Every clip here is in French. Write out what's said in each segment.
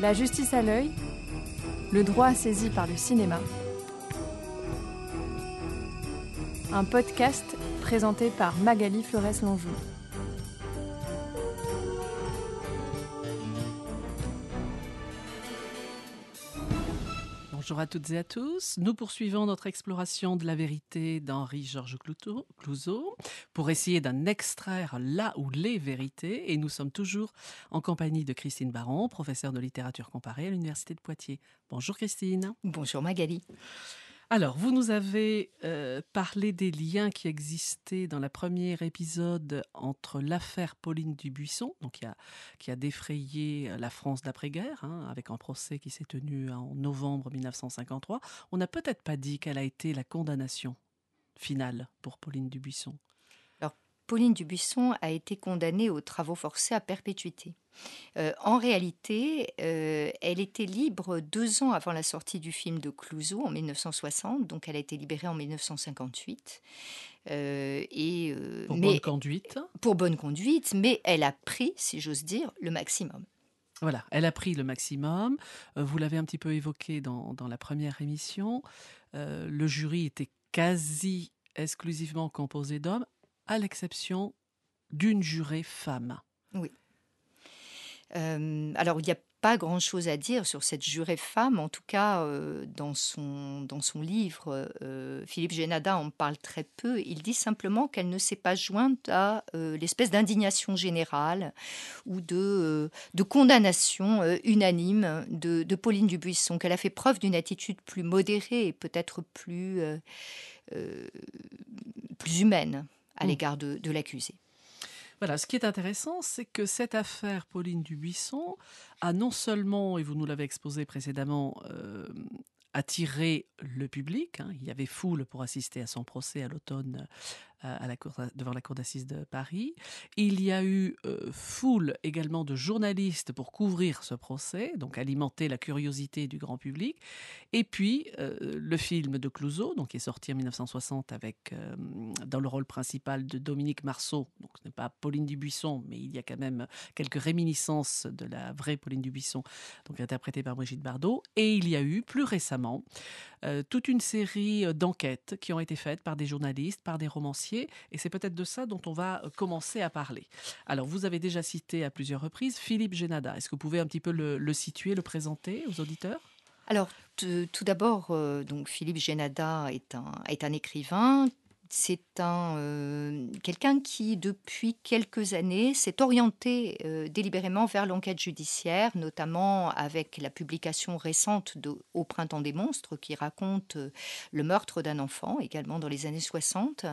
La justice à l'œil, le droit saisi par le cinéma. Un podcast présenté par Magali Flores-Lonjou. Bonjour à toutes et à tous. Nous poursuivons notre exploration de la vérité d'Henri-Georges Clouzot pour essayer d'en extraire là ou les vérités. Et nous sommes toujours en compagnie de Christine Baron, professeure de littérature comparée à l'Université de Poitiers. Bonjour Christine. Bonjour Magali. Alors, vous nous avez euh, parlé des liens qui existaient dans le premier épisode entre l'affaire Pauline Dubuisson, donc qui a, défrayé la France d'après-guerre, hein, avec un procès qui s'est tenu en novembre 1953. On n'a peut-être pas dit quelle a été la condamnation finale pour Pauline Dubuisson. Pauline Dubuisson a été condamnée aux travaux forcés à perpétuité. Euh, en réalité, euh, elle était libre deux ans avant la sortie du film de Clouseau en 1960, donc elle a été libérée en 1958. Euh, et, pour bonne conduite Pour bonne conduite, mais elle a pris, si j'ose dire, le maximum. Voilà, elle a pris le maximum. vous l'avez un petit peu évoqué dans, dans la première émission. le jury était quasi exclusivement composé d'hommes à l'exception d'une jurée femme. Oui. Euh, alors, il n'y a pas grand-chose à dire sur cette jurée femme. En tout cas, euh, dans, son, dans son livre, euh, Philippe Génada en parle très peu. Il dit simplement qu'elle ne s'est pas jointe à l'espèce d'indignation générale ou de, de condamnation unanime de, de, Pauline Dubuisson, qu'elle a fait preuve d'une attitude plus modérée et peut-être plus, plus humaine à mmh. l'égard de, l'accusé. Voilà, ce qui est intéressant, c'est que cette affaire Pauline Dubuisson a non seulement, et vous nous l'avez exposé précédemment, euh, attiré le public. Hein. Il y avait foule pour assister à son procès à l'automne devant la cour d'assises de Paris. Il y a eu euh, foule également de journalistes pour couvrir ce procès, donc alimenter la curiosité du grand public. Et puis euh, le film de Clouseau, donc qui est sorti en 1960 avec dans le rôle principal de Dominique Marceau. Donc ce n'est pas Pauline Dubuisson, mais il y a quand même quelques réminiscences de la vraie Pauline Dubuisson, donc interprétée par Brigitte Bardot. Et il y a eu plus récemment toute une série d'enquêtes qui ont été faites par des journalistes, par des romanciers et c'est peut-être de ça dont on va euh, commencer à parler. Alors, vous avez déjà cité à plusieurs reprises Philippe Génada. Est-ce que vous pouvez un petit peu le, situer, le présenter aux auditeurs? Alors, tout d'abord, euh, donc Philippe Génada est un, est un écrivain c'est un euh, quelqu'un qui, depuis quelques années, s'est orienté euh, délibérément vers l'enquête judiciaire, notamment avec la publication récente de Au printemps des monstres, qui raconte euh, le meurtre d'un enfant, également dans les années 60.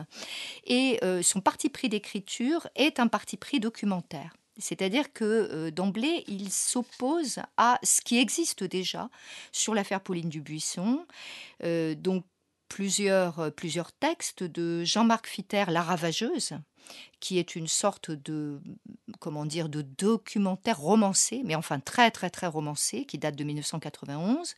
Et son parti pris d'écriture est un parti pris documentaire. C'est-à-dire que d'emblée, il s'oppose à ce qui existe déjà sur l'affaire Pauline Dubuisson. donc plusieurs, euh, plusieurs textes de Jean-Marc Fitter, La Ravageuse, qui est une sorte de, comment dire, de documentaire romancé, mais enfin très très très romancé, qui date de 1991.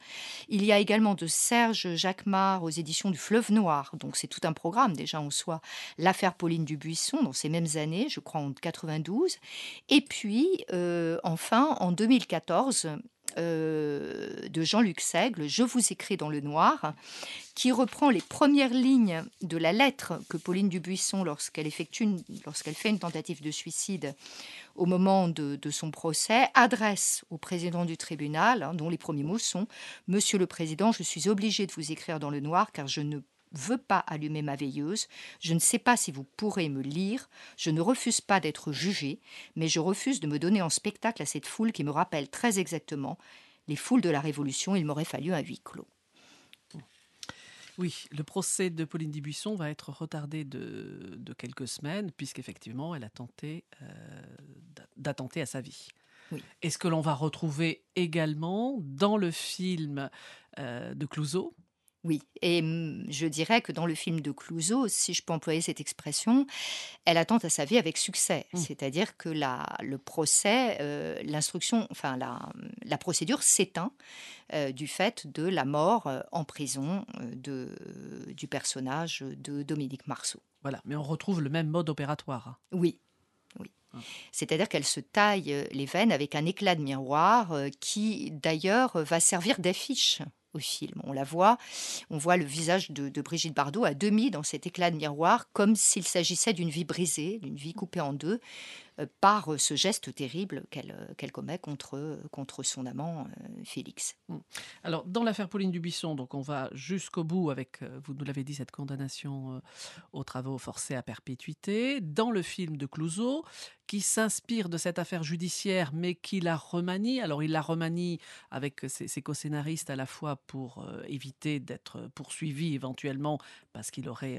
Il y a également de Serge Jacquemart aux éditions du Fleuve Noir, donc c'est tout un programme déjà en soi. L'affaire Pauline Dubuisson dans ces mêmes années, je crois en 92. Et puis euh, enfin en 2014, euh, de Jean-Luc Seigle, Je vous écris dans le noir, qui reprend les premières lignes de la lettre que Pauline Dubuisson, lorsqu'elle effectue, lorsqu'elle fait une tentative de suicide au moment de, son procès, adresse au président du tribunal, hein, dont les premiers mots sont Monsieur le Président, je suis obligé de vous écrire dans le noir car je ne veux pas allumer ma veilleuse, je ne sais pas si vous pourrez me lire, je ne refuse pas d'être jugé, mais je refuse de me donner en spectacle à cette foule qui me rappelle très exactement les foules de la Révolution, il m'aurait fallu un huis clos. Oui, le procès de Pauline Dubuisson va être retardé de, quelques semaines, puisqu'effectivement, elle a tenté euh, d'attenter à sa vie. Oui. Est-ce que l'on va retrouver également dans le film euh, de Clouseau, oui, et je dirais que dans le film de Clouseau, si je peux employer cette expression, elle attend à sa vie avec succès. Mmh. C'est-à-dire que la, le procès, euh, l'instruction, enfin la, la procédure s'éteint euh, du fait de la mort euh, en prison de, du personnage de Dominique Marceau. Voilà, mais on retrouve le même mode opératoire. Oui, oui. Ah. C'est-à-dire qu'elle se taille les veines avec un éclat de miroir qui d'ailleurs va servir d'affiche au film. On la voit, on voit le visage de, Brigitte Bardot à demi dans cet éclat de miroir, comme s'il s'agissait d'une vie brisée, d'une vie coupée en deux, euh, par euh, ce geste terrible qu'elle euh, commet contre, contre son amant Félix. Mm. Alors, dans l'affaire Pauline Dubuisson, donc on va jusqu'au bout avec, vous nous l'avez dit, cette condamnation aux travaux forcés à perpétuité. Dans le film de Clouseau, qui s'inspire de cette affaire judiciaire, mais qui la remanie. Alors, il la remanie avec ses, co-scénaristes à la fois pour éviter d'être poursuivi éventuellement parce qu'il aurait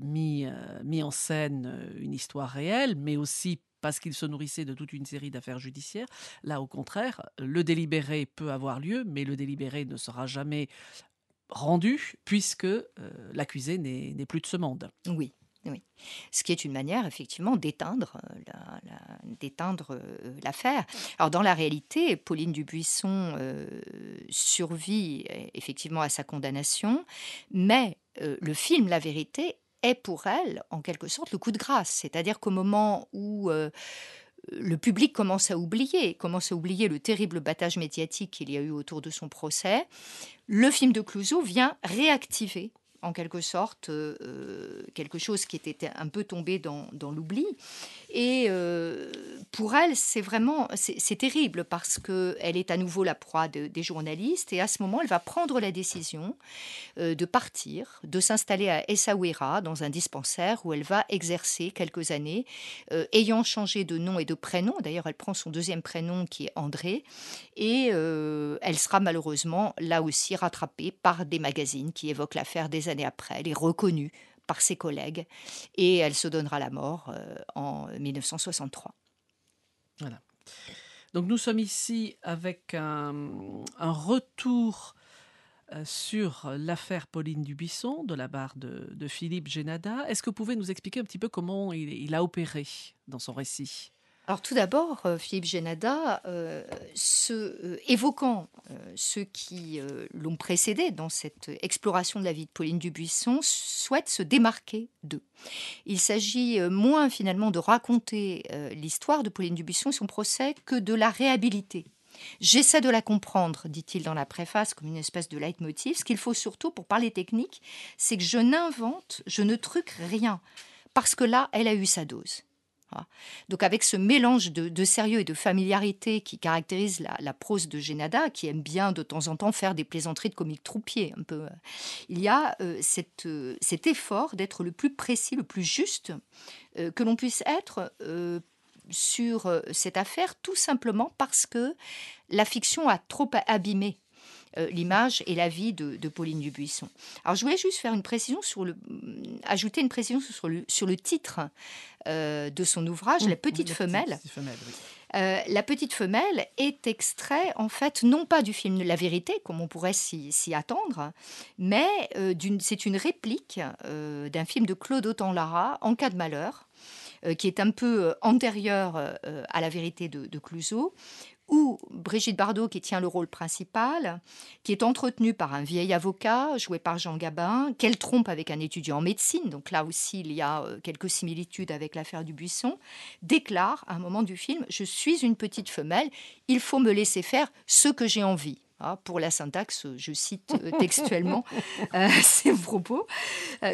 mis, mis en scène une histoire réelle, mais aussi parce qu'il se nourrissait de toute une série d'affaires judiciaires. Là, au contraire, le délibéré peut avoir lieu, mais le délibéré ne sera jamais rendu puisque euh, l'accusé n'est plus de ce monde. Oui. Oui. Ce qui est une manière, effectivement, d'éteindre euh, euh, l'affaire. Alors, dans la réalité, Pauline Dubuisson survit effectivement à sa condamnation, mais le film La vérité est pour elle, en quelque sorte, le coup de grâce. C'est-à-dire qu'au moment où euh, le public commence à oublier, commence à oublier le terrible battage médiatique qu'il y a eu autour de son procès, le film de Clouseau vient réactiver en quelque sorte euh, euh, quelque chose qui était un peu tombé dans, l'oubli. Et euh, pour elle, c'est vraiment, c'est terrible parce qu'elle est à nouveau la proie des journalistes et à ce moment, elle va prendre la décision de partir, de s'installer à Essaouira, dans un dispensaire où elle va exercer quelques années, ayant changé de nom et de prénom. D'ailleurs, elle prend son deuxième prénom qui est André et elle sera malheureusement là aussi rattrapée par des magazines qui évoquent l'affaire des années après. Elle est reconnue par ses collègues et elle se donnera la mort euh, en 1963. Voilà. Donc nous sommes ici avec un, retour euh, sur l'affaire Pauline Dubuisson de la barre de, Philippe Génada. Est-ce que vous pouvez nous expliquer un petit peu comment il a opéré dans son récit? Alors tout d'abord, euh, Philippe Génada, euh, euh, évoquant ceux qui l'ont précédé dans cette exploration de la vie de Pauline Dubuisson, souhaite se démarquer d'eux. Il s'agit moins finalement de raconter l'histoire de Pauline Dubuisson et son procès que de la réhabiliter. J'essaie de la comprendre, dit-il dans la préface, comme une espèce de leitmotiv. Ce qu'il faut surtout, pour parler technique, c'est que je n'invente, je ne truque rien, parce que là, elle a eu sa dose. Donc avec ce mélange de, sérieux et de familiarité qui caractérise la, prose de Génada, qui aime bien de temps en temps faire des plaisanteries de comique troupier, un peu, euh, il y a euh, euh, cet effort d'être le plus précis, le plus juste que l'on puisse être sur cette affaire, tout simplement parce que la fiction a trop abîmé euh, l'image et la vie de, Pauline Dubuisson. Alors je voulais juste faire une précision sur le, mm, ajouter une précision sur le, sur le titre euh, de son ouvrage, La Petite Femelle. Euh, la petite femelle est extrait en fait non pas du film La Vérité comme on pourrait s'y attendre, mais c'est une réplique d'un film de Claude Autant-Lara, En cas de malheur, qui est un peu antérieur à La Vérité de, de Clouseau, ou Brigitte Bardot qui tient le rôle principal, qui est entretenue par un vieil avocat joué par Jean Gabin, qu'elle trompe avec un étudiant en médecine, donc là aussi il y a euh, quelques similitudes avec l'affaire du buisson, déclare à un moment du film Je suis une petite femelle, il faut me laisser faire ce que j'ai envie. Ah, pour la syntaxe, je cite euh, textuellement euh, ces propos.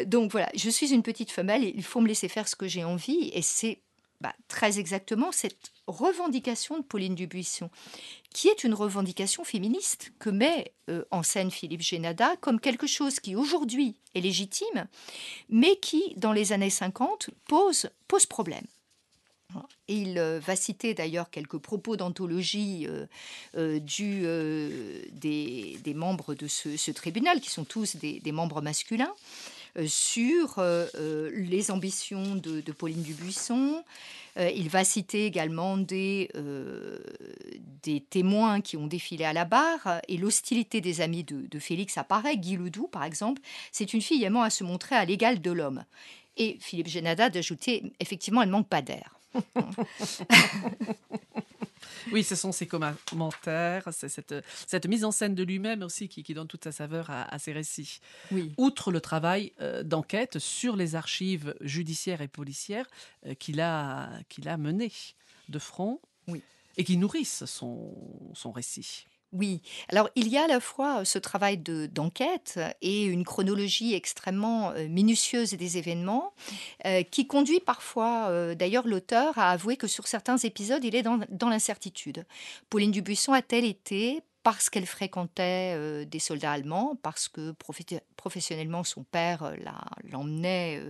donc voilà, je suis une petite femelle, il faut me laisser faire ce que j'ai envie, et c'est bah, très exactement cette revendication de Pauline Dubuisson, qui est une revendication féministe que met euh, en scène Philippe Génada comme quelque chose qui aujourd'hui est légitime, mais qui, dans les années 50, pose, pose problème. il euh, va citer d'ailleurs quelques propos d'anthologie euh, des, membres de ce, tribunal, qui sont tous des membres masculins. Euh, sur euh, euh, les ambitions de, Pauline Dubuisson. il va citer également des, des témoins qui ont défilé à la barre et l'hostilité des amis de, Félix apparaît. Guy Ledoux, par exemple, c'est une fille aimant à se montrer à l'égal de l'homme. Et Philippe Génada d'ajouter, effectivement, elle manque pas d'air. Oui, ce sont ses commentaires, c'est cette, cette mise en scène de lui-même aussi qui, donne toute sa saveur à, ses récits. Oui. Outre le travail euh, d'enquête sur les archives judiciaires et policières euh, qu'il a, qu'il a menées de front oui. et qui nourrissent son, son récit. Oui, alors il y a à la fois ce travail d'enquête et une chronologie extrêmement minutieuse des événements qui conduit parfois d'ailleurs l'auteur à avouer que sur certains épisodes il est dans, l'incertitude. Pauline Dubuisson a-t-elle été parce qu'elle fréquentait euh, des soldats allemands, parce que professionnellement son père euh, l'emmenait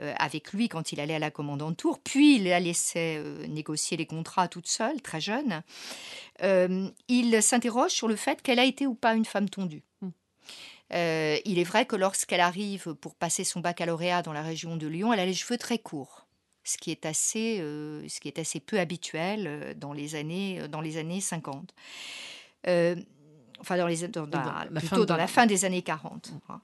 euh, avec lui quand il allait à la commandanture, puis il la laissait négocier les contrats toute seule, très jeune. il s'interroge sur le fait qu'elle a été ou pas une femme tondue. Hmm. il est vrai que lorsqu'elle arrive pour passer son baccalauréat dans la région de Lyon, elle a les cheveux très courts ce qui est assez, ce qui est assez peu habituel dans les années, dans les années 50. Euh, enfin dans, les, dans, la, plutôt dans la fin des années 40. Hein.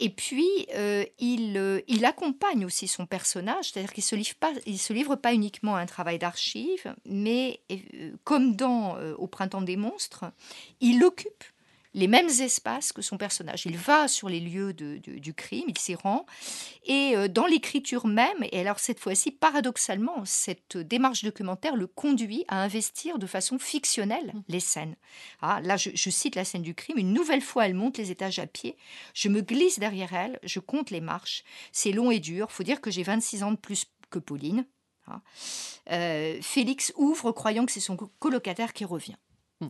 Et puis, euh, il, euh, il accompagne aussi son personnage, c'est-à-dire qu'il ne se, livre pas, il se livre pas uniquement à un travail d'archive, mais comme dans Au printemps des monstres, il occupe les mêmes espaces que son personnage. Il va sur les lieux du crime, il s'y rend, et euh, dans l'écriture même, et alors cette fois-ci, paradoxalement, cette démarche documentaire le conduit à investir de façon fictionnelle mmh. les scènes. Ah, là, je, cite la scène du crime, une nouvelle fois, elle monte les étages à pied, je me glisse derrière elle, je compte les marches, c'est long et dur, faut dire que j'ai 26 ans de plus que Pauline. Ah. Euh, Félix ouvre croyant que c'est son colocataire qui revient. Mmh,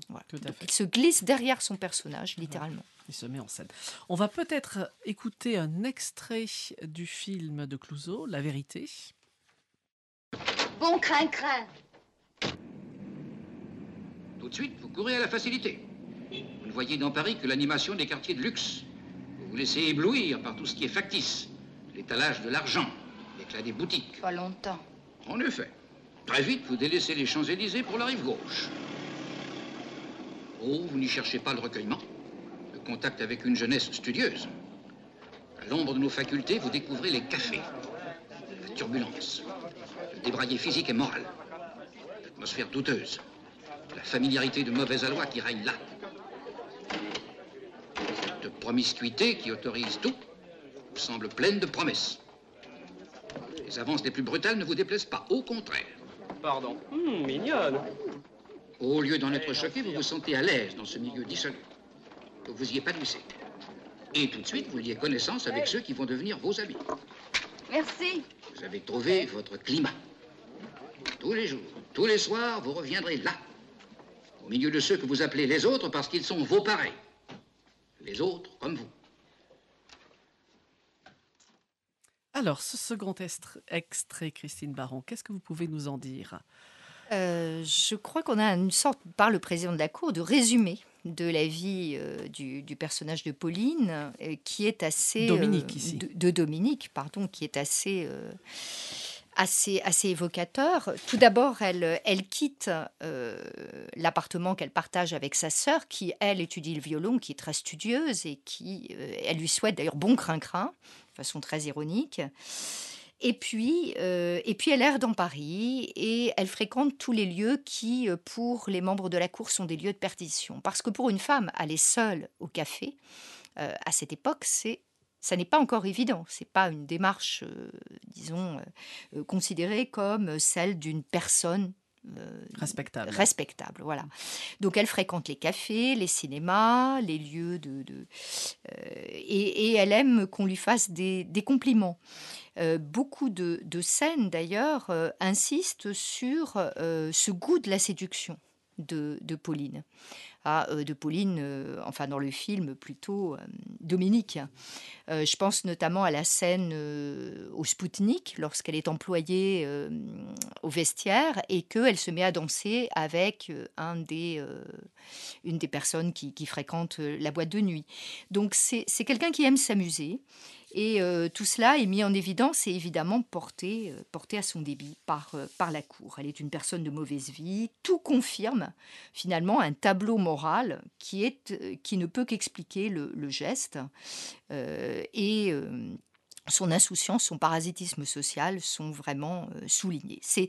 il se glisse derrière son personnage, littéralement. Il se met en scène. On va peut-être écouter un extrait du film de Clouseau, La vérité. Bon crin-crin. Tout de suite, vous courez à la facilité. Vous ne voyez dans Paris que l'animation des quartiers de luxe. Vous vous laissez éblouir par tout ce qui est factice. L'étalage de l'argent, l'éclat des boutiques. Pas longtemps. En effet. Très vite, vous délaissez les Champs-Élysées pour la rive gauche. Oh, vous n'y cherchez pas le recueillement, le contact avec une jeunesse studieuse. À l'ombre de nos facultés, vous découvrez les cafés, la turbulence, le débraillé physique et moral, l'atmosphère douteuse, la familiarité de mauvais aloi qui règne là. Cette promiscuité qui autorise tout vous semble pleine de promesses. Les avances les plus brutales ne vous déplaisent pas, au contraire. Pardon. Hum, mignonne. Au lieu d'en être choqué, vous vous sentez à l'aise dans ce milieu dissolu. Que vous y épanouissez. Et tout de suite, vous liez connaissance avec ceux qui vont devenir vos amis. Merci. Vous avez trouvé votre climat. Tous les jours, tous les soirs, vous reviendrez là. Au milieu de ceux que vous appelez les autres parce qu'ils sont vos pareils. Les autres comme vous. Alors, ce second extrait, Christine Baron, qu'est-ce que vous pouvez nous en dire? Euh, je crois qu'on a une sorte, par le président de la Cour, de résumé de la vie euh, du, personnage de Pauline, euh, qui est assez... Dominique, ici. De, Dominique, pardon, qui est assez... Assez, assez évocateur. Tout d'abord, elle, elle quitte l'appartement qu'elle partage avec sa sœur, qui, elle, étudie le violon, qui est très studieuse et qui, elle lui souhaite d'ailleurs bon crin-crin, de façon très ironique. Et puis, euh, et puis elle erre dans Paris et elle fréquente tous les lieux qui, euh, pour les membres de la cour, sont des lieux de perdition. Parce que pour une femme, aller seule au café, euh, à cette époque, c'est ça n'est pas encore évident. C'est pas une démarche, disons, considérée comme celle d'une personne respectable. Respectable, voilà. Donc elle fréquente les cafés, les cinémas, les lieux de... et, elle aime qu'on lui fasse des, des compliments. Euh, beaucoup de, scènes, d'ailleurs, euh, insistent sur euh, ce goût de la séduction de, Pauline. Ah, de Pauline, enfin dans le film plutôt Dominique. je pense notamment à la scène au Spoutnik, lorsqu'elle est employée au vestiaire et qu'elle se met à danser avec un des, une des personnes qui, qui fréquentent la boîte de nuit. Donc c'est quelqu'un qui aime s'amuser et euh, tout cela est mis en évidence et évidemment porté, euh, porté à son débit par, euh, par la Cour. Elle est une personne de mauvaise vie. Tout confirme finalement un tableau moral qui, est, qui ne peut qu'expliquer le, geste. et son insouciance, son parasitisme social sont vraiment soulignés. C'est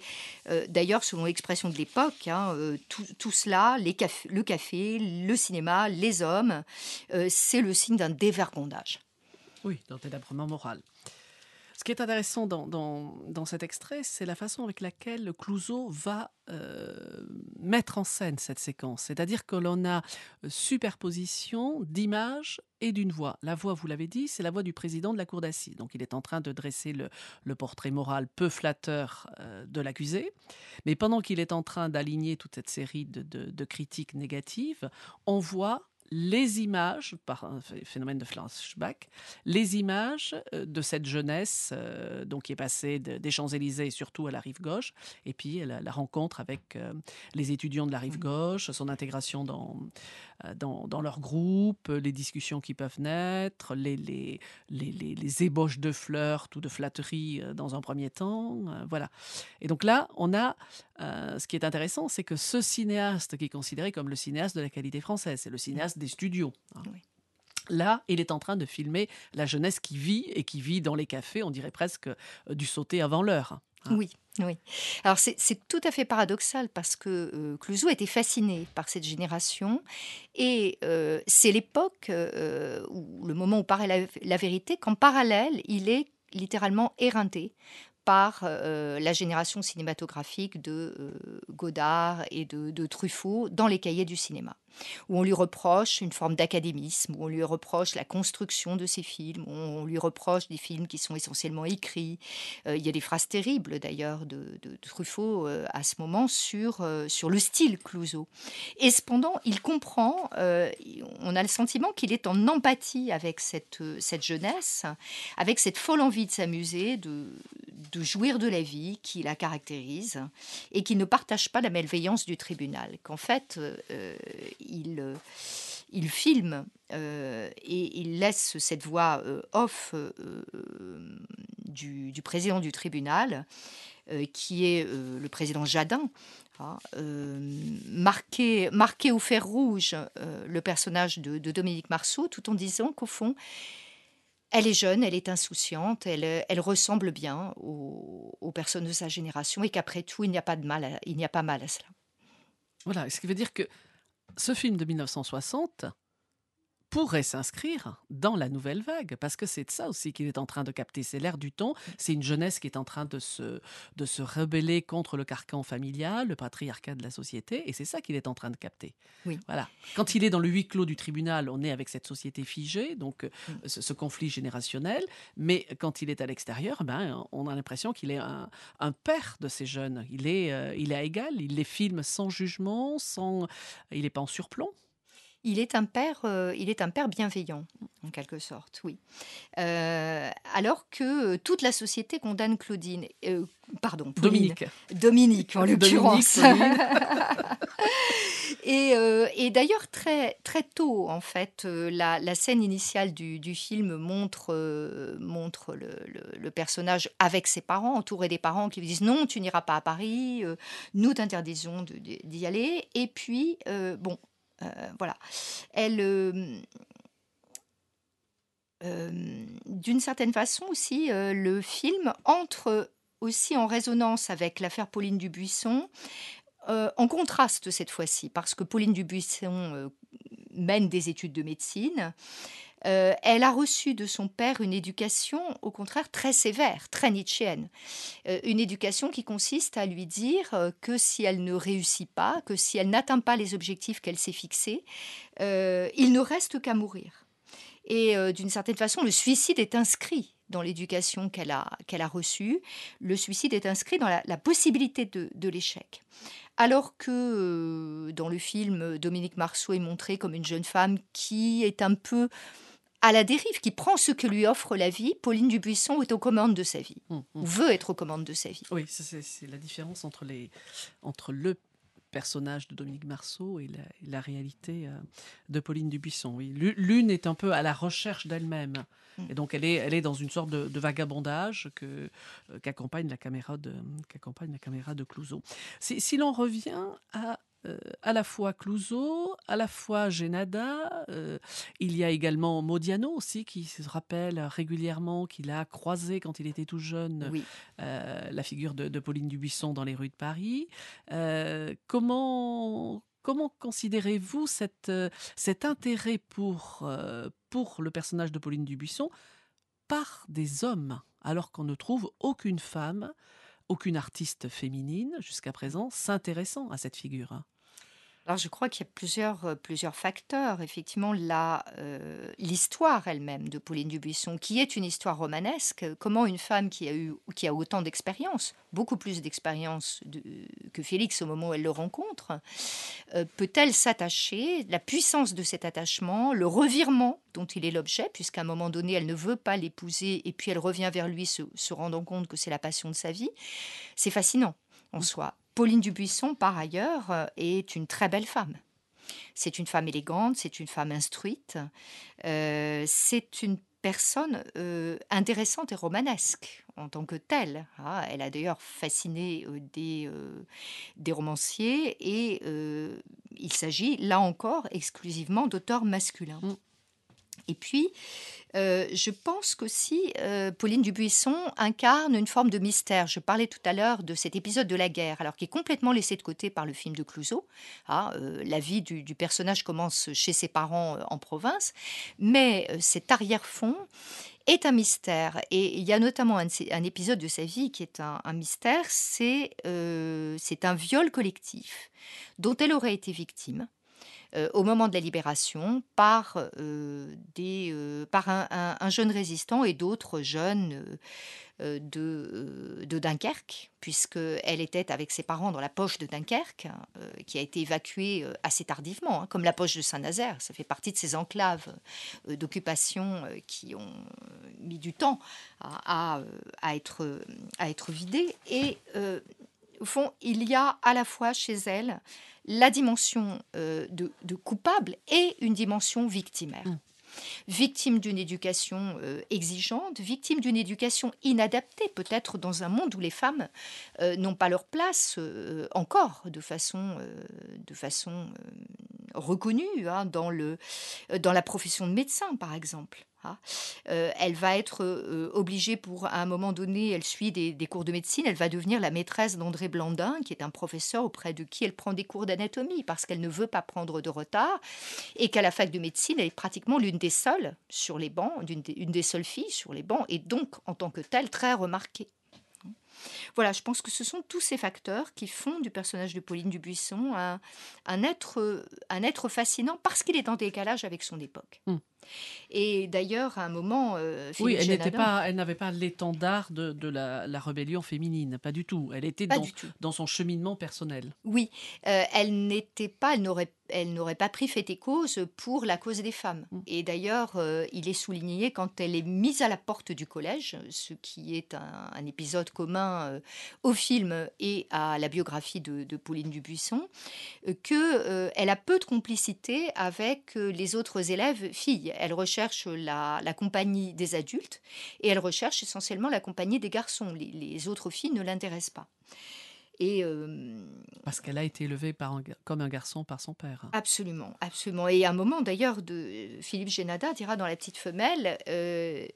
d'ailleurs, selon l'expression de l'époque, hein, tout, tout, cela, les le café, le cinéma, les hommes, c'est le signe d'un dévergondage. Oui, d'un délabrement moral. Ce qui est intéressant dans, dans, dans cet extrait, c'est la façon avec laquelle Clouseau va euh, mettre en scène cette séquence. C'est-à-dire que l'on a superposition d'images et d'une voix. La voix, vous l'avez dit, c'est la voix du président de la cour d'assises. Donc il est en train de dresser le, le portrait moral peu flatteur euh, de l'accusé. Mais pendant qu'il est en train d'aligner toute cette série de, de critiques négatives, on voit les images, par un phénomène de flashback, les images euh, de cette jeunesse euh, donc qui est passée des Champs-Élysées surtout à la rive gauche, et puis la, la rencontre avec euh, les étudiants de la rive gauche, son intégration dans, dans, dans, leur groupe, les discussions qui peuvent naître, les, les, les, les ébauches de fleurs ou de flatteries dans un premier temps. voilà. Et donc là, on a ce qui est intéressant, c'est que ce cinéaste qui est considéré comme le cinéaste de la qualité française, c'est le cinéaste des studios. Hein. Oui. Là, il est en train de filmer la jeunesse qui vit et qui vit dans les cafés, on dirait presque euh, du sauter avant l'heure. Hein. Oui, oui. Alors c'est tout à fait paradoxal parce que euh, Clouseau était fasciné par cette génération et euh, c'est l'époque, euh, le moment où paraît la, vérité, qu'en parallèle, il est littéralement éreinté par euh, la génération cinématographique de euh, Godard et de, Truffaut dans les cahiers du cinéma, où on lui reproche une forme d'académisme, où on lui reproche la construction de ses films, où on lui reproche des films qui sont essentiellement écrits. Euh, il y a des phrases terribles d'ailleurs de, Truffaut euh, à ce moment sur, euh, sur le style Clouseau. Et cependant, il comprend, on a le sentiment qu'il est en empathie avec cette, cette jeunesse, avec cette folle envie de s'amuser, de de jouir de la vie qui la caractérise et qui ne partage pas la malveillance du tribunal. Qu'en fait, il, euh, il filme euh, et il laisse cette voix euh, off du, président du tribunal, qui est le président Jadin. Hein, marqué au fer rouge le personnage de, Dominique Marceau, tout en disant qu'au fond, elle est jeune, elle est insouciante, elle, ressemble bien aux, personnes de sa génération et qu'après tout, il n'y a pas de il n'y a pas mal à cela. Voilà, ce qui veut dire que ce film de 1960 pourrait s'inscrire dans la nouvelle vague, parce que c'est ça aussi qu'il est en train de capter. C'est l'air du temps, c'est une jeunesse qui est en train de se, de se rebeller contre le carcan familial, le patriarcat de la société, et c'est ça qu'il est en train de capter. Oui. Voilà. Quand il est dans le huis clos du tribunal, on est avec cette société figée, donc mm. ce, ce, conflit générationnel, mais quand il est à l'extérieur, ben, on a l'impression qu'il est un, un, père de ces jeunes. Il est, euh, il est à égal, il les filme sans jugement, sans, il n'est pas en surplomb il est un père, euh, il est un père bienveillant, en quelque sorte, oui. Euh, alors que toute la société condamne Claudine, euh, pardon, Pauline, Dominique, Dominique en l'occurrence. et, et d'ailleurs très très tôt, en fait, la, la scène initiale du, du film montre montre le, le, le, personnage avec ses parents, entouré des parents qui lui disent non, tu n'iras pas à Paris, nous t'interdisons d'y aller. Et puis bon voilà. Elle. Euh, euh, d'une certaine façon aussi, le film entre aussi en résonance avec l'affaire Pauline Dubuisson, euh, en contraste cette fois-ci, parce que Pauline Dubuisson euh, mène des études de médecine. Euh, elle a reçu de son père une éducation, au contraire, très sévère, très nietzschéenne. une éducation qui consiste à lui dire que si elle ne réussit pas, que si elle n'atteint pas les objectifs qu'elle s'est fixés, il ne reste qu'à mourir. Et d'une certaine façon, le suicide est inscrit dans l'éducation qu'elle a, a reçue. Le suicide est inscrit dans la, possibilité de, de l'échec. Alors que euh, dans le film, Dominique Marceau est montrée comme une jeune femme qui est un peu à la dérive, qui prend ce que lui offre la vie, Pauline Dubuisson est aux commandes de sa vie, mmh, mmh. ou veut être aux commandes de sa vie. Oui, c'est la différence entre, les, entre le personnage de Dominique Marceau et la, et la réalité euh, de Pauline Dubuisson. Oui. L'une est un peu à la recherche d'elle-même. Mm. Et donc elle est, elle est dans une sorte de, de vagabondage que euh, qu'accompagne la caméra de qu'accompagne la caméra de Clouseau. Si, si l'on revient à euh, à la fois Clouseau, à la fois Génada. euh, il y a également Modiano aussi, qui se rappelle régulièrement qu'il a croisé quand il était tout jeune Oui. euh, la figure de, de Pauline Dubuisson dans les rues de Paris. Comment, comment considérez-vous cette, cet intérêt pour, pour le personnage de Pauline Dubuisson par des hommes, alors qu'on ne trouve aucune femme, aucune artiste féminine jusqu'à présent s'intéressant à cette figure? Alors je crois qu'il y a plusieurs, euh, plusieurs facteurs. Effectivement, la, euh, l'histoire elle-même de Pauline Dubuisson, qui est une histoire romanesque, comment une femme qui a, eu, qui a autant d'expérience, beaucoup plus d'expérience de- que Félix au moment où elle le rencontre, euh, peut-elle s'attacher, la puissance de cet attachement, le revirement dont il est l'objet, puisqu'à un moment donné, elle ne veut pas l'épouser, et puis elle revient vers lui se, se rendant compte que c'est la passion de sa vie, c'est fascinant en soi. Pauline Dubuisson, par ailleurs, euh, est une très belle femme. C'est une femme élégante, c'est une femme instruite, euh, c'est une personne euh, intéressante et romanesque en tant que telle. Ah, elle a d'ailleurs fasciné des, romanciers et il s'agit là encore exclusivement d'auteurs masculins. Mm. Et puis, euh, je pense qu'aussi euh, Pauline Dubuisson incarne une forme de mystère. Je parlais tout à l'heure de cet épisode de la guerre, alors qui est complètement laissé de côté par le film de Clouseau. Ah, euh, la vie du, personnage commence chez ses parents euh, en province, mais cet arrière-fond est un mystère. Et il y a notamment un, épisode de sa vie qui est un, un mystère, c'est un viol collectif dont elle aurait été victime euh, au moment de la libération par, euh, des, euh, par un, un- un jeune résistant et d'autres jeunes de, de Dunkerque, puisqu'elle était avec ses parents dans la poche de Dunkerque, hein, qui a été évacuée assez tardivement, hein, comme la poche de Saint-Nazaire. Ça fait partie de ces enclaves d'occupation qui ont mis du temps à, être, à être vidées. Et au fond, il y a à la fois chez elle la dimension euh, de, de coupable et une dimension victimaire. Mm. Victime d'une éducation euh, exigeante, victime d'une éducation inadaptée, peut-être dans un monde où les femmes euh, n'ont pas leur place euh, encore de façon, de façon reconnue hein, dans, le, dans la profession de médecin, par exemple. Hein. Euh, elle va être euh, obligée pour, à un moment donné, elle suit des, cours de médecine, elle va devenir la maîtresse d'André Blandin, qui est un professeur auprès de qui elle prend des cours d'anatomie, parce qu'elle ne veut pas prendre de retard, et qu'à la fac de médecine, elle est pratiquement l'une des seules sur les bancs, une des seules filles sur les bancs, et donc, en tant que telle, très remarquée. Voilà, je pense que ce sont tous ces facteurs qui font du personnage de Pauline Dubuisson un, un être, fascinant parce qu'il est en décalage avec son époque. Hmm. Et d'ailleurs, à un moment, euh, Oui, elle n'était pas, elle n'avait pas l'étendard de, de la, la rébellion féminine, pas du tout. Elle était dans, dans son cheminement personnel. Oui, euh, elle n'était pas, elle n'aurait, elle n'aurait pas pris fait et cause pour la cause des femmes. Mm. Et d'ailleurs, euh, il est souligné quand elle est mise à la porte du collège, ce qui est un, un épisode commun euh, au film et à la biographie de, de Pauline Dubuisson, euh, que euh, elle a peu de complicité avec les autres élèves filles. Elle recherche la, compagnie des adultes et elle recherche essentiellement la compagnie des garçons. Les autres filles ne l'intéressent pas. Et euh, Parce qu'elle a été élevée par un ga- comme un garçon par son père. Absolument, absolument. Et à un moment, d'ailleurs, de Philippe Génada dira dans La Petite Femelle, euh,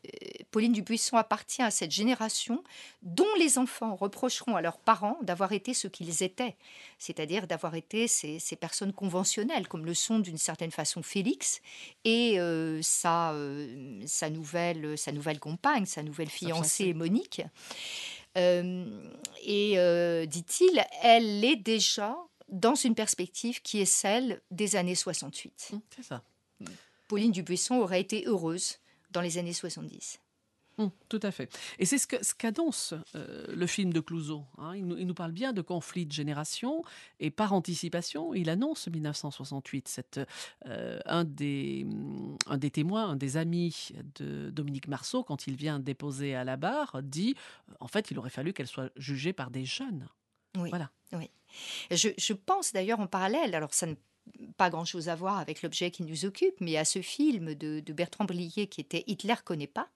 Pauline Dubuisson appartient à cette génération dont les enfants reprocheront à leurs parents d'avoir été ce qu'ils étaient, c'est-à-dire d'avoir été ces, ces personnes conventionnelles, comme le sont d'une certaine façon Félix et euh, sa, sa, nouvelle, sa nouvelle compagne, sa nouvelle fiancée. Monique. Euh, et euh, dit-il, elle est déjà dans une perspective qui est celle des années 68. Hum, C'est ça. Pauline Dubuisson aurait été heureuse dans les années 70. Hum, tout à fait. Et c'est ce que- ce qu'annonce euh, le film de Clouseau. hein. Il, nous, il nous parle bien de conflits de génération et par anticipation, il annonce 1968. Cette, euh, un, des, hum, un des témoins, un des amis de Dominique Marceau, quand il vient déposer à la barre, dit euh, en fait, il aurait fallu qu'elle soit jugée par des jeunes. Oui. Voilà. oui. Je, je pense d'ailleurs en parallèle, alors ça n'a pas grand-chose à voir avec l'objet qui nous occupe, mais à ce film de, de Bertrand Blier qui était Hitler connaît pas,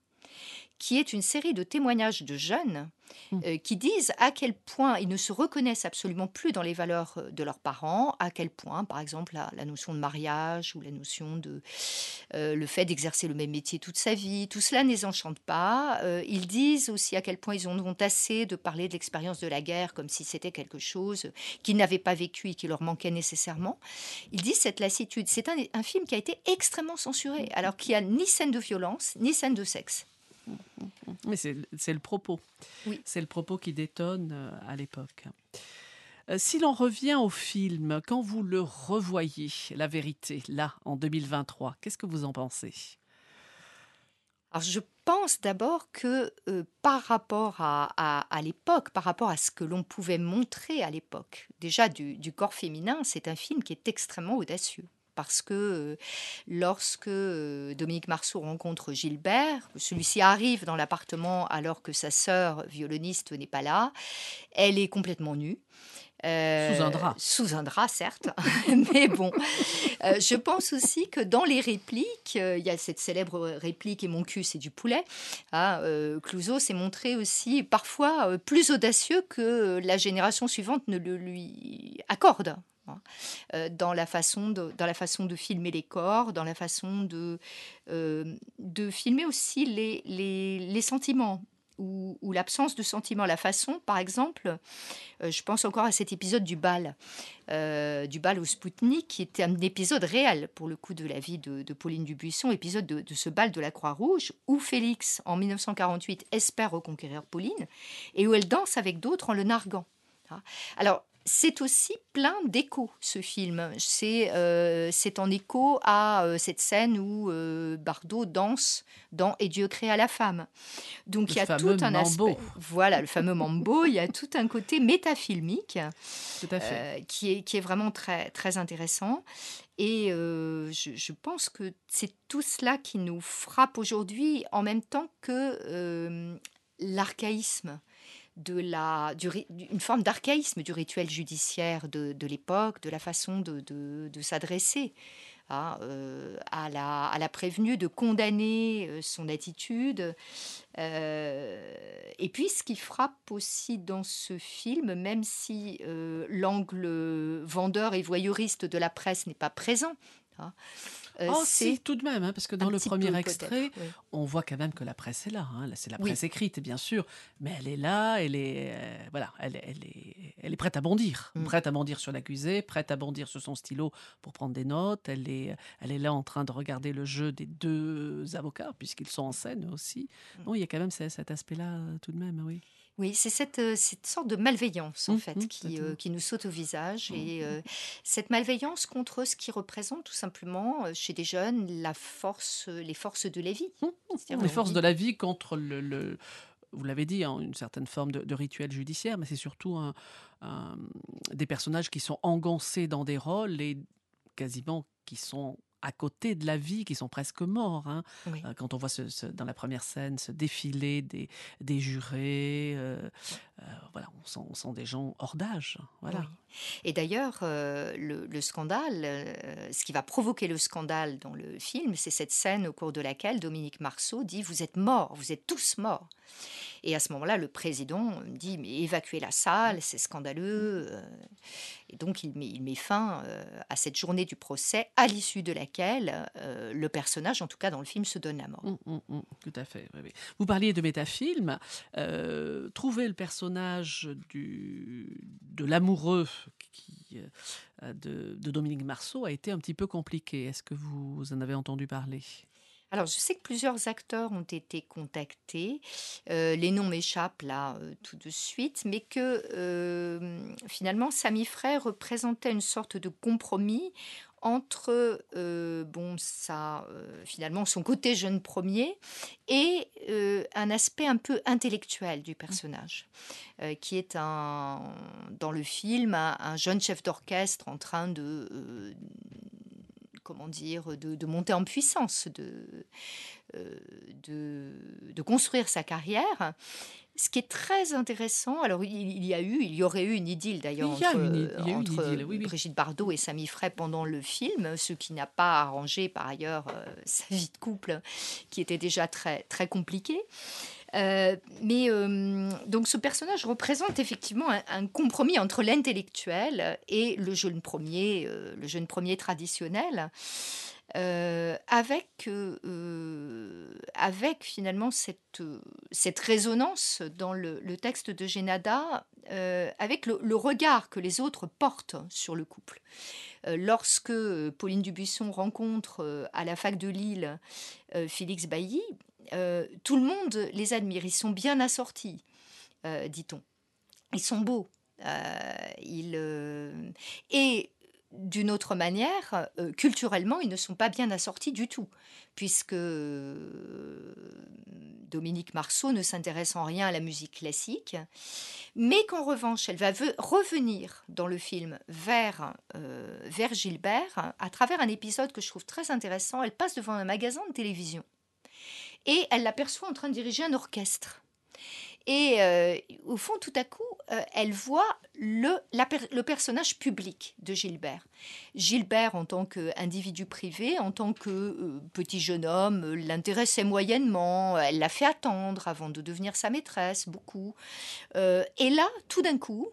qui est une série de témoignages de jeunes. Euh, qui disent à quel point ils ne se reconnaissent absolument plus dans les valeurs euh, de leurs parents, à quel point, par exemple, la, la notion de mariage ou la notion de euh, le fait d'exercer le même métier toute sa vie, tout cela ne les enchante pas. Euh, ils disent aussi à quel point ils en ont assez de parler de l'expérience de la guerre comme si c'était quelque chose qu'ils n'avaient pas vécu et qui leur manquait nécessairement. Ils disent cette lassitude. C'est un, un film qui a été extrêmement censuré, alors qu'il n'y a ni scène de violence, ni scène de sexe. Mais c'est le propos. Oui. C'est le propos qui détonne euh, à l'époque. Euh, Si l'on revient au film, quand vous le revoyez, la vérité, là, en 2023, qu'est-ce que vous en pensez? Alors je pense d'abord que euh, par rapport à, à- à l'époque, par rapport à ce que l'on pouvait montrer à l'époque, déjà du, du corps féminin, c'est un film qui est extrêmement audacieux. Parce que euh, lorsque euh, Dominique Marceau rencontre Gilbert, celui-ci arrive dans l'appartement alors que sa sœur violoniste n'est pas là, elle est complètement nue. Euh, Sous un drap. Sous un drap, certes. Mais bon, euh, je pense aussi que dans les répliques, euh, il y a cette célèbre réplique « et mon cul, c'est du poulet euh, Clouseau s'est montré aussi parfois plus audacieux que la génération suivante ne le lui accorde. Hein, euh, Dans la, façon de, filmer les corps, dans la façon de, euh, filmer aussi les, sentiments ou, l'absence de sentiments. La façon, par exemple, euh, je pense encore à cet épisode du bal, du bal au Spoutnik, qui était un épisode réel pour le coup de la vie de, de Pauline Dubuisson, épisode de, de ce bal de la Croix-Rouge, où Félix, en 1948, espère reconquérir Pauline, et où elle danse avec d'autres en le narguant. hein. Alors, c'est aussi plein d'échos, ce film. C'est euh, en écho à euh, cette scène où euh, Bardot danse dans Et Dieu créa la femme. Donc Le il y a tout un mambo. aspect. Voilà, le fameux mambo. Il y a tout un côté métafilmique Tout à fait. euh, qui, est, qui est vraiment très, très intéressant. Et euh, je, je pense que c'est tout cela qui nous frappe aujourd'hui, en même temps que euh, l'archaïsme. De la, du une forme d'archaïsme du rituel judiciaire de, l'époque, de la façon de, s'adresser à, euh, à, la, prévenue, de condamner euh, son attitude. Euh, et puis, ce qui frappe aussi dans ce film, même si l'angle vendeur et voyeuriste de la presse n'est pas présent, hein, oh, c'est si, tout de même, hein, parce que dans le premier peu, extrait, oui. on voit quand même que la presse est là. hein. Là, C'est la Oui. presse écrite, bien sûr, mais elle est là, elle est, euh, voilà, elle, est- elle est, elle est prête à bondir, Mm. prête à bondir sur l'accusé, prête à bondir sur son stylo pour prendre des notes. Elle est, elle est là en train de regarder le jeu des deux avocats, puisqu'ils sont en scène aussi. Mm. Non, il y a quand même ce- cet aspect-là, euh, tout de même, oui. Oui, c'est cette, euh, cette sorte de malveillance, en Mmh, fait, mmh, qui, euh, qui nous saute au visage. Mmh, Et euh, cette malveillance contre ce qui représente tout simplement, euh, chez des jeunes, la force, les forces de la vie. Les forces de la vie contre le, le- vous l'avez dit, hein, une certaine forme de, de rituel judiciaire, mais c'est surtout un- un- des personnages qui sont engoncés dans des rôles et quasiment qui sont à côté de la vie, qui sont presque morts. hein. Oui. Euh, Quand on voit ce- ce- dans la première scène ce défilé des, des jurés, euh, euh, voilà, on sent, on sent des gens hors d'âge. Voilà. Oui. Et d'ailleurs, euh, le, le scandale, euh, ce qui va provoquer le scandale dans le film, c'est cette scène au cours de laquelle Dominique Marceau dit Vous êtes morts, vous êtes tous morts. Et à ce moment-là, le président dit Mais évacuez la salle, c'est scandaleux. Et donc, il met, il met fin à cette journée du procès, à l'issue de laquelle le personnage, en tout cas dans le film, se donne la mort. Mm, mm, mm, tout à fait. oui, oui. Vous parliez de métafilm. Trouver le personnage du, de l'amoureux qui, euh, de, Dominique Marceau a été un petit peu compliqué. Est-ce que vous en avez entendu parler? Alors, je sais que plusieurs acteurs ont été contactés. Euh, les noms m'échappent là euh, tout de suite, mais que finalement, Samy Frère représentait une sorte de compromis entre euh, bon ça euh, finalement son côté jeune premier et euh, un aspect un peu intellectuel du personnage qui est un dans le film un, un jeune chef d'orchestre en train de comment dire, de, de monter en puissance, de, euh, de, de construire sa carrière. Ce qui est très intéressant, alors il, il y a eu, il y aurait eu une idylle d'ailleurs entre, une une idylle, oui, oui. Brigitte Bardot et Samy Frey pendant le film, ce qui n'a pas arrangé par ailleurs euh, sa vie de couple, qui était déjà très, très compliquée. Euh, mais euh, donc ce personnage représente effectivement un, compromis entre l'intellectuel et le jeune premier, euh, le jeune premier traditionnel. Avec, avec finalement cette, cette résonance dans le, texte de Génada, avec le, regard que les autres portent sur le couple. Lorsque Pauline Dubuisson rencontre à la fac de Lille Félix Bailly, euh, tout le monde les admire. Ils sont bien assortis, euh, dit-on. Ils sont beaux. Euh, ils, Et d'une autre manière, culturellement, ils ne sont pas bien assortis du tout, puisque Dominique Marceau ne s'intéresse en rien à la musique classique, mais qu'en revanche, elle va ve- revenir dans le film vers, vers Gilbert à travers un épisode que je trouve très intéressant. Elle passe devant un magasin de télévision et elle l'aperçoit en train de diriger un orchestre. Et euh, au fond, tout à coup, euh, elle voit le, le personnage public de Gilbert. Gilbert, en tant qu'individu privé, en tant que euh, petit jeune homme, l'intéressait moyennement. Elle l'a fait attendre avant de devenir sa maîtresse, beaucoup. Et là, tout d'un coup,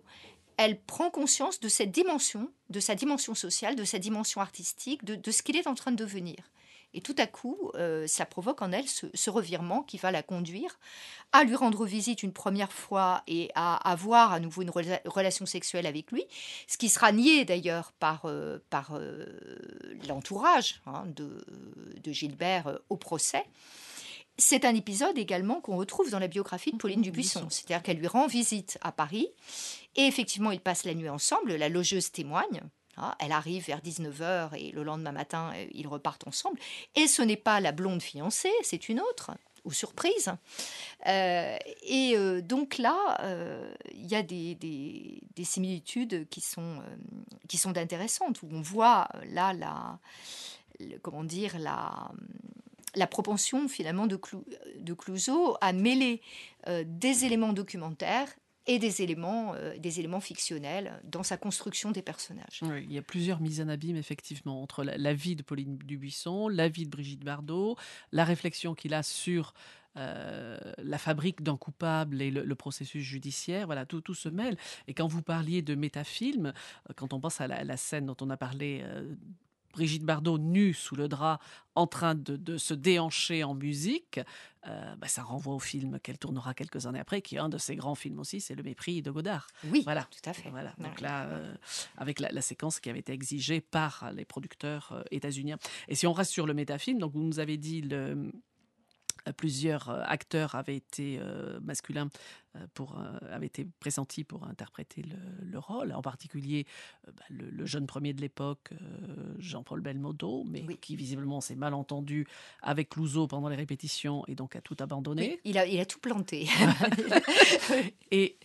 elle prend conscience de cette dimension, de sa dimension sociale, de sa dimension artistique, de ce qu'il est en train de devenir. Et tout à coup, euh, ça provoque en elle ce, ce revirement qui va la conduire à lui rendre visite une première fois et à avoir à nouveau une rela- relation sexuelle avec lui, ce qui sera nié d'ailleurs par, euh, par euh, l'entourage hein, de, de Gilbert au procès. C'est un épisode également qu'on retrouve dans la biographie de Pauline Dubuisson, c'est-à-dire qu'elle lui rend visite à Paris et effectivement ils passent la nuit ensemble, la logeuse témoigne. Hein, elle arrive vers 19h et le lendemain matin, euh, ils repartent ensemble. Et ce n'est pas la blonde fiancée, c'est une autre, aux surprises. Euh, et euh, donc là, il y a des, des- des similitudes qui sont, qui sont intéressantes, où on voit là la, comment dire, la, la propension finalement de, Clou- de Clouseau à mêler des éléments documentaires et des éléments, euh, des éléments fictionnels dans sa construction des personnages. Il y a plusieurs mises en abîme, effectivement, entre la, vie de Pauline Dubuisson, la vie de Brigitte Bardot, la réflexion qu'il a sur euh, la fabrique d'un coupable et le, processus judiciaire. Voilà, tout, tout se mêle. Et quand vous parliez de métafilm, euh, quand on pense à la, scène dont on a parlé, Brigitte Bardot nue sous le drap, en train de, de se déhancher en musique, euh, bah, ça renvoie au film qu'elle tournera quelques années après, qui est un de ses grands films aussi, c'est Le Mépris de Godard. Oui, Voilà. tout à fait. Voilà, donc là, euh, avec la, la séquence qui avait été exigée par les producteurs euh, états-uniens. Et si on reste sur le métafilm, donc vous nous avez dit le, plusieurs euh, acteurs avaient été euh, masculins euh, pour euh, avaient été pressentis pour interpréter le, le rôle, en particulier euh, bah, le, le jeune premier de l'époque, euh, Jean-Paul Belmondo, mais Oui. qui visiblement s'est mal entendu avec Clouseau pendant les répétitions et donc a tout abandonné. Oui, il, a, il a tout planté. Et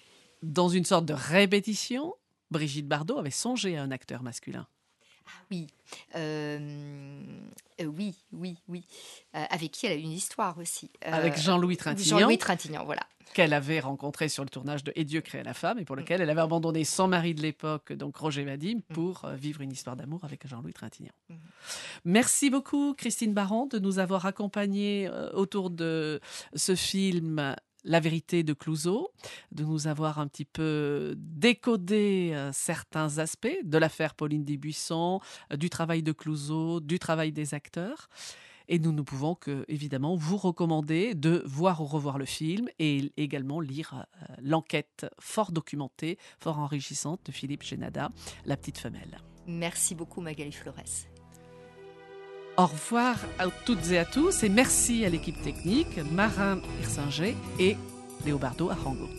dans une sorte de répétition, Brigitte Bardot avait songé à un acteur masculin. Oui, Euh, euh, oui, oui, oui. Euh, avec qui elle a eu une histoire aussi. Avec Jean-Louis Trintignant, Jean-Louis Trintignant, voilà. qu'elle avait rencontré sur le tournage de Et Dieu crée la femme, et pour lequel elle avait abandonné son mari de l'époque, donc Roger Vadim, pour euh, vivre une histoire d'amour avec Jean-Louis Trintignant. Mhm. Merci beaucoup, Christine Baron, de nous avoir accompagnés autour de ce film. La vérité de Clouseau, de nous avoir un petit peu décodé euh, certains aspects de l'affaire Pauline Dubuisson, euh, du travail de Clouseau, du travail des acteurs. Et nous ne pouvons que, évidemment, vous recommander de voir ou revoir le film et également lire euh, l'enquête fort documentée, fort enrichissante de Philippe Génada, La petite femelle. Merci beaucoup, Magali Flores. Au revoir à toutes et à tous et merci à l'équipe technique, Marin Hirsinger et Léobardo Arango.